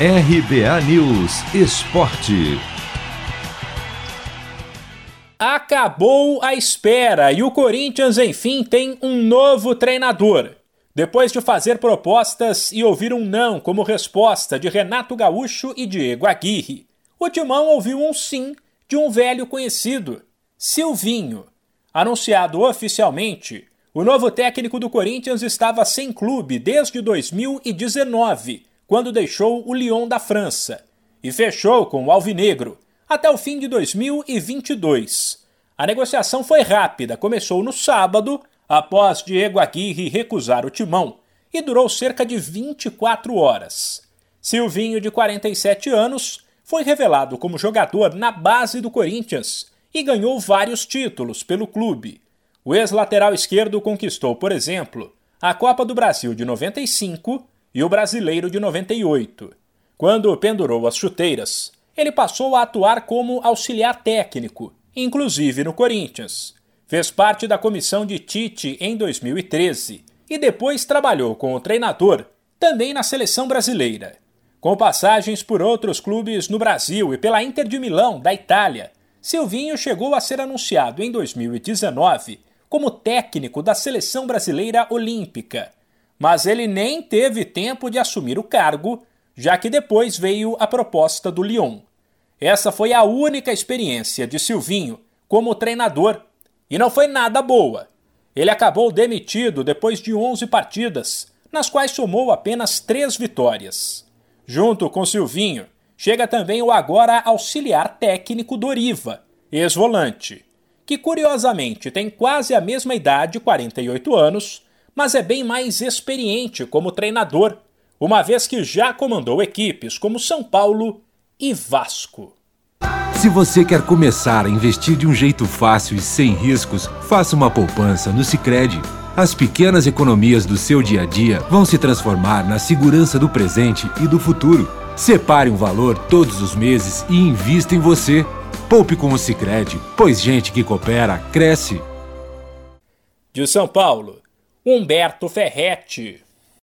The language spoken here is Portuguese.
RBA News Esporte. Acabou a espera e o Corinthians, enfim, tem um novo treinador. Depois de fazer propostas e ouvir um não como resposta de Renato Gaúcho e Diego Aguirre, o Timão ouviu um sim de um velho conhecido, Silvinho. Anunciado oficialmente, o novo técnico do Corinthians estava sem clube desde 2019, quando deixou o Lyon da França, e fechou com o Alvinegro até o fim de 2022. A negociação foi rápida, começou no sábado, após Diego Aguirre recusar o timão, e durou cerca de 24 horas. Silvinho, de 47 anos, foi revelado como jogador na base do Corinthians e ganhou vários títulos pelo clube. O ex-lateral esquerdo conquistou, por exemplo, a Copa do Brasil de 95 e o Brasileiro de 98. Quando pendurou as chuteiras, ele passou a atuar como auxiliar técnico, inclusive no Corinthians. Fez parte da comissão de Tite em 2013 e depois trabalhou com o treinador também na seleção brasileira. Com passagens por outros clubes no Brasil e pela Inter de Milão, da Itália, Silvinho chegou a ser anunciado em 2019 como técnico da seleção brasileira olímpica, mas ele nem teve tempo de assumir o cargo, já que depois veio a proposta do Lyon. Essa foi a única experiência de Silvinho como treinador e não foi nada boa. Ele acabou demitido depois de 11 partidas, nas quais somou apenas três vitórias. Junto com Silvinho, chega também o agora auxiliar técnico Doriva, ex-volante, que curiosamente tem quase a mesma idade, 48 anos, mas é bem mais experiente como treinador, uma vez que já comandou equipes como São Paulo e Vasco. Se você quer começar a investir de um jeito fácil e sem riscos, faça uma poupança no Sicredi. As pequenas economias do seu dia a dia vão se transformar na segurança do presente e do futuro. Separe um valor todos os meses e invista em você. Poupe com o Sicredi, pois gente que coopera cresce. De São Paulo, Humberto Ferretti.